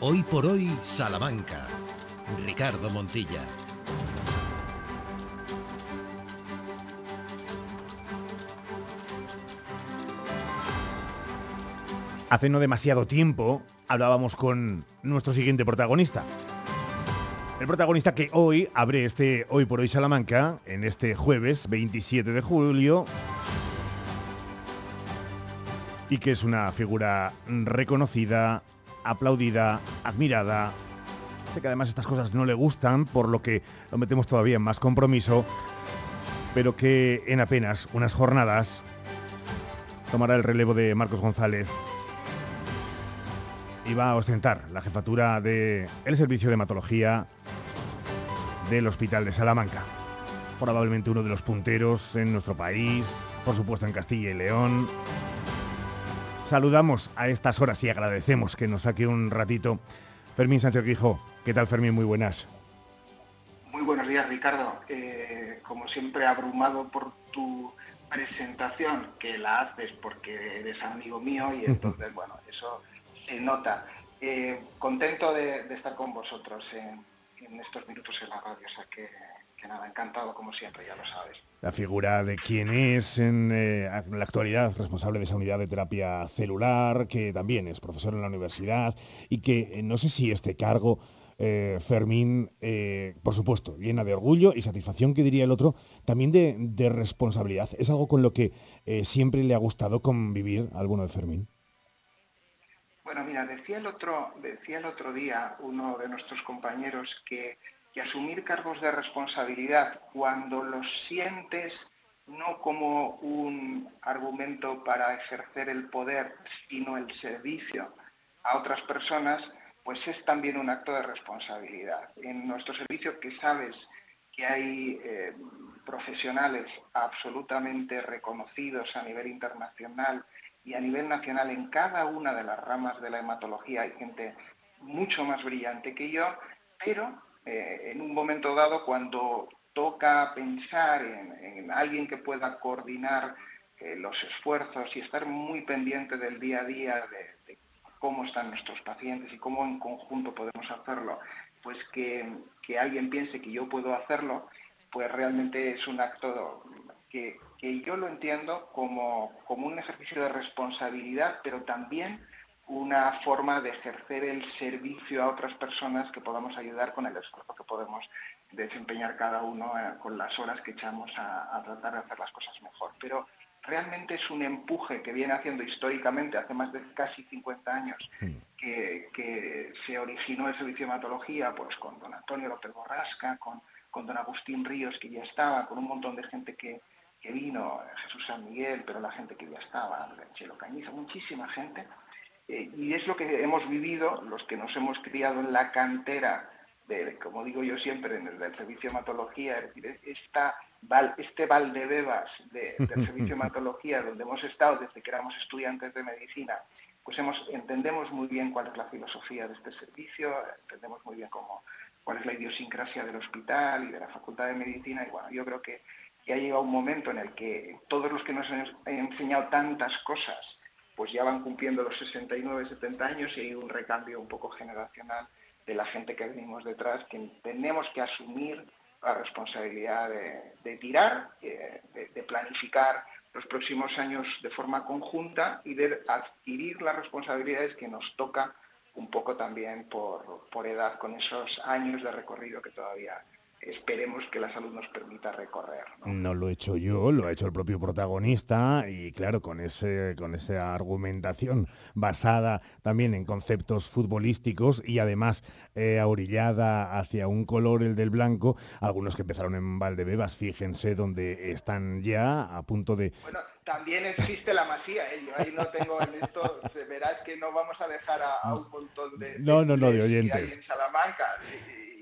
Hoy por hoy, Salamanca. Ricardo Montilla. Hace no demasiado tiempo hablábamos con nuestro siguiente protagonista. El protagonista que hoy abre este Hoy por Hoy Salamanca, en este jueves 27 de julio, y que es una figura reconocida, aplaudida, admirada. Sé que además estas cosas no le gustan, por lo que lo metemos todavía en más compromiso, pero que en apenas unas jornadas tomará el relevo de Marcos González y va a ostentar la jefatura del servicio de hematología del Hospital de Salamanca. Probablemente uno de los punteros en nuestro país, por supuesto en Castilla y León. Saludamos a estas horas y agradecemos que nos saque un ratito Fermín Sánchez Quijo. ¿Qué tal Fermín? Muy buenas. Muy buenos días Ricardo. Eh, como siempre abrumado por tu presentación, que la haces porque eres amigo mío y entonces, bueno, eso se nota. Eh, contento de, estar con vosotros en, estos minutos en la radio, o sea que, nada, encantado como siempre, ya lo sabes. La figura de quién es en, eh, la actualidad responsable de esa unidad de terapia celular, que también es profesor en la universidad y que eh, no sé si este cargo, Fermín, por supuesto, llena de orgullo y satisfacción, que diría el otro, también de, de responsabilidad. ¿Es algo con lo que siempre le ha gustado convivir a alguno de Fermín? Bueno, mira, decía el otro, decía el otro día uno de nuestros compañeros que, asumir cargos de responsabilidad cuando los sientes no como un argumento para ejercer el poder, sino el servicio a otras personas, pues es también un acto de responsabilidad. En nuestro servicio que sabes que hay eh, profesionales absolutamente reconocidos a nivel internacional, y a nivel nacional en cada una de las ramas de la hematología hay gente mucho más brillante que yo, pero eh, en un momento dado cuando toca pensar en, alguien que pueda coordinar eh, los esfuerzos y estar muy pendiente del día a día de, cómo están nuestros pacientes y cómo en conjunto podemos hacerlo, pues que, que alguien piense que yo puedo hacerlo, pues realmente es un acto que, yo lo entiendo como, un ejercicio de responsabilidad, pero también una forma de ejercer el servicio a otras personas que podamos ayudar con el esfuerzo que podemos desempeñar cada uno eh, con las horas que echamos a, tratar de hacer las cosas mejor. Pero realmente es un empuje que viene haciendo históricamente, hace más de casi 50 años, que, se originó el servicio de hematología pues, con don Antonio López Borrasca, con, con don Agustín Ríos, que ya estaba, con un montón de gente que, que vino, Jesús San Miguel, pero la gente que ya estaba, Chelo Cañiza, muchísima gente. Eh, y es lo que hemos vivido, los que nos hemos criado en la cantera, de, como digo yo siempre, en el del servicio de hematología, es decir, esta, este Valdebebas de, del servicio de hematología, donde hemos estado desde que éramos estudiantes de medicina, pues hemos, entendemos muy bien cuál es la filosofía de este servicio, entendemos muy bien cómo, cuál es la idiosincrasia del hospital y de la Facultad de Medicina, y bueno, yo creo que ya ha llegado un momento en el que todos los que nos han enseñado tantas cosas, pues ya van cumpliendo los 69, 70 años y hay un recambio un poco generacional de la gente que venimos detrás, que tenemos que asumir la responsabilidad de, tirar, eh, de, planificar los próximos años de forma conjunta y de adquirir las responsabilidades que nos toca un poco también por, por edad, con esos años de recorrido que todavía esperemos que la salud nos permita recorrer. ¿no? lo he hecho yo, lo ha hecho el propio protagonista y claro, con, ese, con esa argumentación basada también en conceptos futbolísticos y además eh, hacia un color, el del blanco, algunos que empezaron en Valdebebas, fíjense donde están ya a punto de... Bueno, también existe la masía, ¿eh? yo ahí no tengo en esto, verás que no vamos a dejar a, un montón de... No, no, no, de oyentes. en Salamanca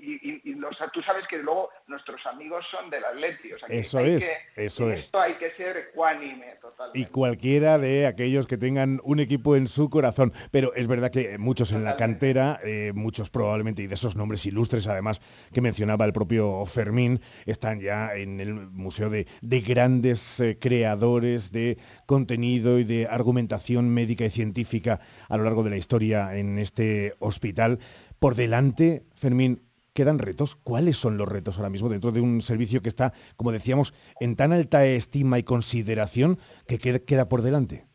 y, tú sabes que luego nuestros amigos son del Atleti. eso es, eso es. Esto hay que ser ecuánime totalmente. Y cualquiera de aquellos que tengan un equipo en su corazón. Pero es verdad que muchos en la cantera, eh, muchos probablemente, y de esos nombres ilustres además que mencionaba el propio Fermín, están ya en el Museo de, grandes eh, creadores de contenido y de argumentación médica y científica a lo largo de la historia en este hospital. Por delante, Fermín, quedan retos. ¿Cuáles son los retos ahora mismo dentro de un servicio que está, como decíamos, en tan alta estima y consideración que queda, por delante?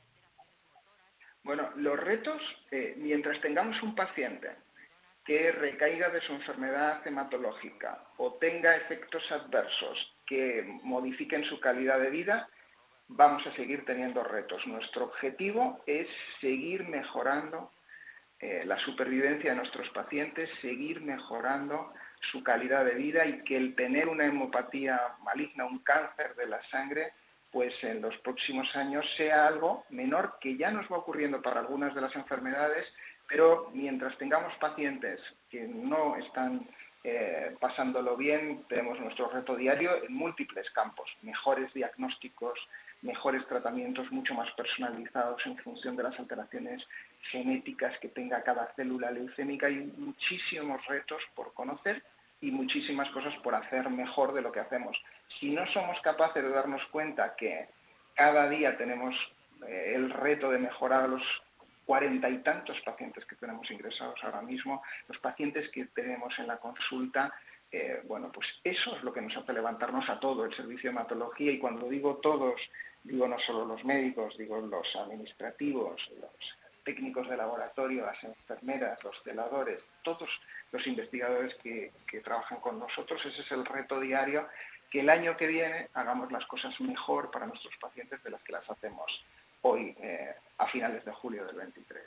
Bueno, los retos, eh, mientras tengamos un paciente que recaiga de su enfermedad hematológica o tenga efectos adversos que modifiquen su calidad de vida, vamos a seguir teniendo retos. Nuestro objetivo es seguir mejorando eh, la supervivencia de nuestros pacientes, seguir mejorando su calidad de vida y que el tener una hemopatía maligna, un cáncer de la sangre, pues en los próximos años sea algo menor que ya nos va ocurriendo para algunas de las enfermedades, pero mientras tengamos pacientes que no están eh, pasándolo bien, tenemos nuestro reto diario en múltiples campos, mejores diagnósticos, mejores tratamientos mucho más personalizados en función de las alteraciones genéticas que tenga cada célula leucémica. Hay muchísimos retos por conocer y muchísimas cosas por hacer mejor de lo que hacemos. Si no somos capaces de darnos cuenta que cada día tenemos eh, el reto de mejorar los cuarenta y tantos pacientes que tenemos ingresados ahora mismo, los pacientes que tenemos en la consulta, eh, bueno, pues eso es lo que nos hace levantarnos a todo el servicio de hematología y cuando digo todos, digo no solo los médicos, digo los administrativos, los técnicos de laboratorio, las enfermeras, los celadores, todos los investigadores que, trabajan con nosotros. Ese es el reto diario, que el año que viene hagamos las cosas mejor para nuestros pacientes de las que las hacemos hoy, eh, a finales de julio del 23.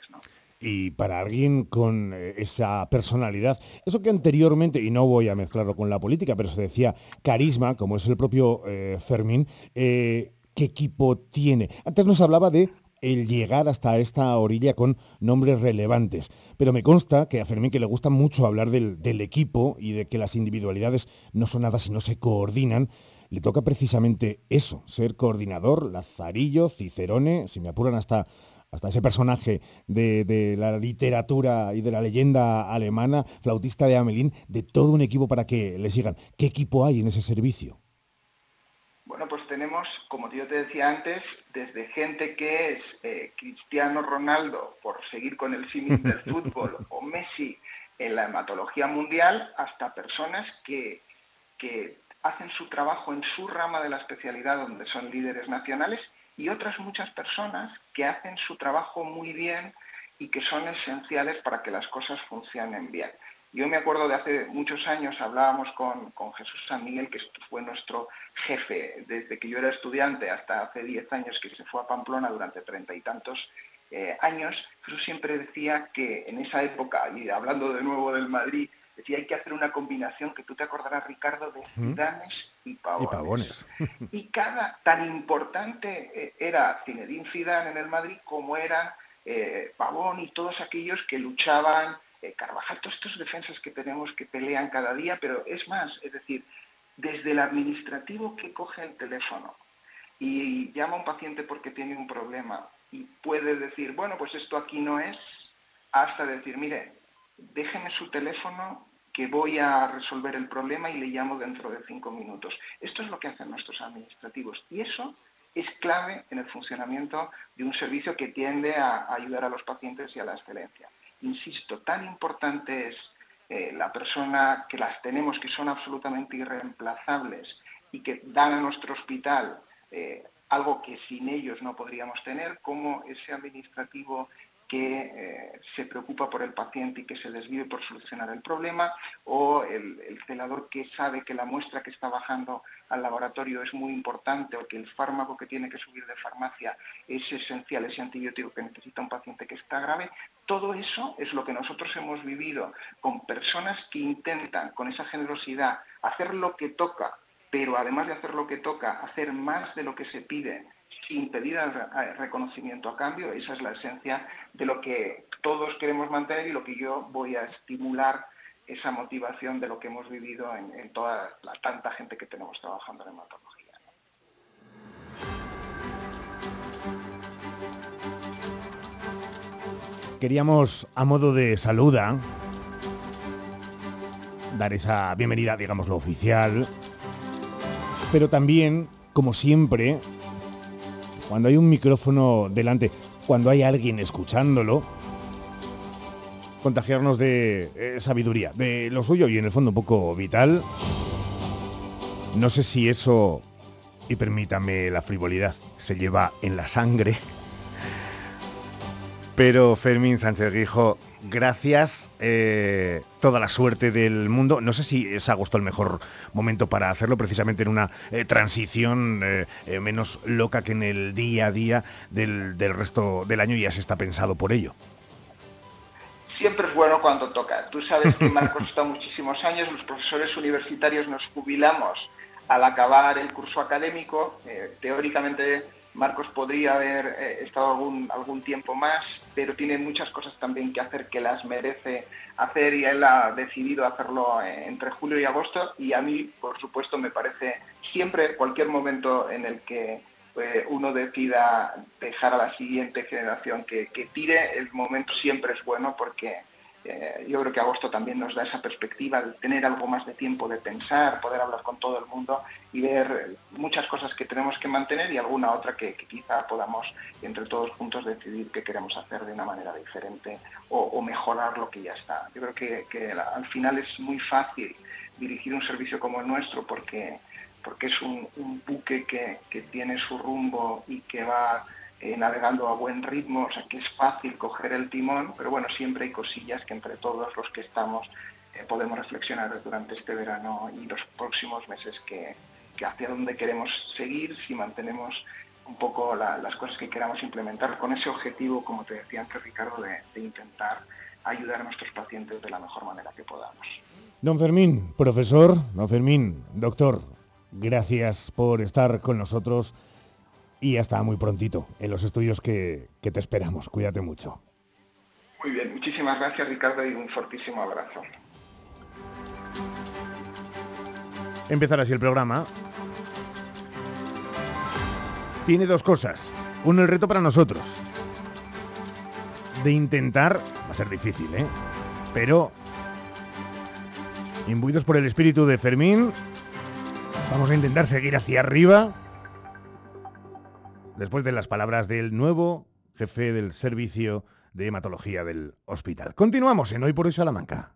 Y para alguien con eh, esa personalidad, eso que anteriormente, y no voy a mezclarlo con la política, pero se decía carisma, como es el propio eh, Fermín, ¿qué equipo tiene? Antes nos hablaba de el llegar hasta esta orilla con nombres relevantes. Pero me consta que a Fermín que le gusta mucho hablar del, equipo y de que las individualidades no son nada si no se coordinan. Le toca precisamente eso, ser coordinador, Lazarillo, Cicerone, si me apuran hasta, hasta ese personaje de, de, la literatura y de la leyenda alemana, flautista de Amelín, de todo un equipo para que le sigan. ¿Qué equipo hay en ese servicio? Bueno, pues tenemos, como yo te decía antes, desde gente que es eh, Cristiano Ronaldo, por seguir con el símil del fútbol, o Messi en la hematología mundial, hasta personas que, que hacen su trabajo en su rama de la especialidad donde son líderes nacionales y otras muchas personas que hacen su trabajo muy bien y que son esenciales para que las cosas funcionen bien. Yo me acuerdo de hace muchos años, hablábamos con, Jesús San Miguel, que fue nuestro jefe desde que yo era estudiante hasta hace 10 años que se fue a Pamplona durante treinta y tantos eh, años. Jesús siempre decía que en esa época, y hablando de nuevo del Madrid, decía hay que hacer una combinación que tú te acordarás, Ricardo, de Zidanes y Pavones. Y, cada, tan importante eh, era Zinedine Zidane en el Madrid como eran eh, Pavón y todos aquellos que luchaban eh, Carvajal, todos estos defensas que tenemos que pelean cada día, pero es más, es decir, desde el administrativo que coge el teléfono y llama a un paciente porque tiene un problema y puede decir, bueno, pues esto aquí no es, hasta decir, mire, déjeme su teléfono que voy a resolver el problema y le llamo dentro de cinco minutos. Esto es lo que hacen nuestros administrativos y eso es clave en el funcionamiento de un servicio que tiende a ayudar a los pacientes y a la excelencia insisto, tan importante es eh, la persona que las tenemos, que son absolutamente irreemplazables y que dan a nuestro hospital eh, algo que sin ellos no podríamos tener, como ese administrativo que eh, se preocupa por el paciente y que se desvive por solucionar el problema, o el, celador que sabe que la muestra que está bajando al laboratorio es muy importante o que el fármaco que tiene que subir de farmacia es esencial, ese antibiótico que necesita un paciente que está grave. Todo eso es lo que nosotros hemos vivido con personas que intentan con esa generosidad hacer lo que toca, pero además de hacer lo que toca, hacer más de lo que se pide sin pedir reconocimiento a cambio. Esa es la esencia de lo que todos queremos mantener y lo que yo voy a estimular esa motivación de lo que hemos vivido en, toda la tanta gente que tenemos trabajando en hematología. Queríamos, a modo de saluda, dar esa bienvenida, digamos, lo oficial, pero también, como siempre, cuando hay un micrófono delante, cuando hay alguien escuchándolo, contagiarnos de eh, sabiduría, de lo suyo y en el fondo un poco vital. No sé si eso, y permítame la frivolidad, se lleva en la sangre. Pero Fermín Sánchez Guijo, gracias, eh, toda la suerte del mundo. No sé si es agosto el mejor momento para hacerlo, precisamente en una eh, transición menos loca que en el día a día del, del resto del año y ya se está pensado por ello siempre es bueno cuando toca. Tú sabes que Marcos está muchísimos años, los profesores universitarios nos jubilamos al acabar el curso académico. Eh, teóricamente Marcos podría haber eh, estado algún, algún tiempo más, pero tiene muchas cosas también que hacer que las merece hacer y él ha decidido hacerlo eh, entre julio y agosto. Y a mí, por supuesto, me parece siempre, cualquier momento en el que eh, uno decida dejar a la siguiente generación que, tire, el momento siempre es bueno porque eh, yo creo que agosto también nos da esa perspectiva de tener algo más de tiempo de pensar, poder hablar con todo el mundo y ver muchas cosas que tenemos que mantener y alguna otra que, quizá podamos entre todos juntos decidir qué queremos hacer de una manera diferente o, mejorar lo que ya está. Yo creo que, al final es muy fácil dirigir un servicio como el nuestro porque porque es un, buque que, tiene su rumbo y que va eh, navegando a buen ritmo, o sea que es fácil coger el timón, pero bueno, siempre hay cosillas que entre todos los que estamos eh, podemos reflexionar durante este verano y los próximos meses que, hacia dónde queremos seguir, si mantenemos un poco las cosas que queramos implementar con ese objetivo, como te decía antes Ricardo, de, de intentar ayudar a nuestros pacientes de la mejor manera que podamos. Don Fermín, profesor, don Fermín, doctor, Gracias por estar con nosotros y hasta muy prontito en los estudios que, te esperamos. Cuídate mucho. Muy bien, muchísimas gracias Ricardo y un fortísimo abrazo. Empezar así el programa. Tiene dos cosas. Uno, el reto para nosotros. De intentar, va a ser difícil, ¿eh? Pero, imbuidos por el espíritu de Fermín, Vamos a intentar seguir hacia arriba. Después de las palabras del nuevo jefe del servicio de hematología del hospital. Continuamos en Hoy por Hoy Salamanca.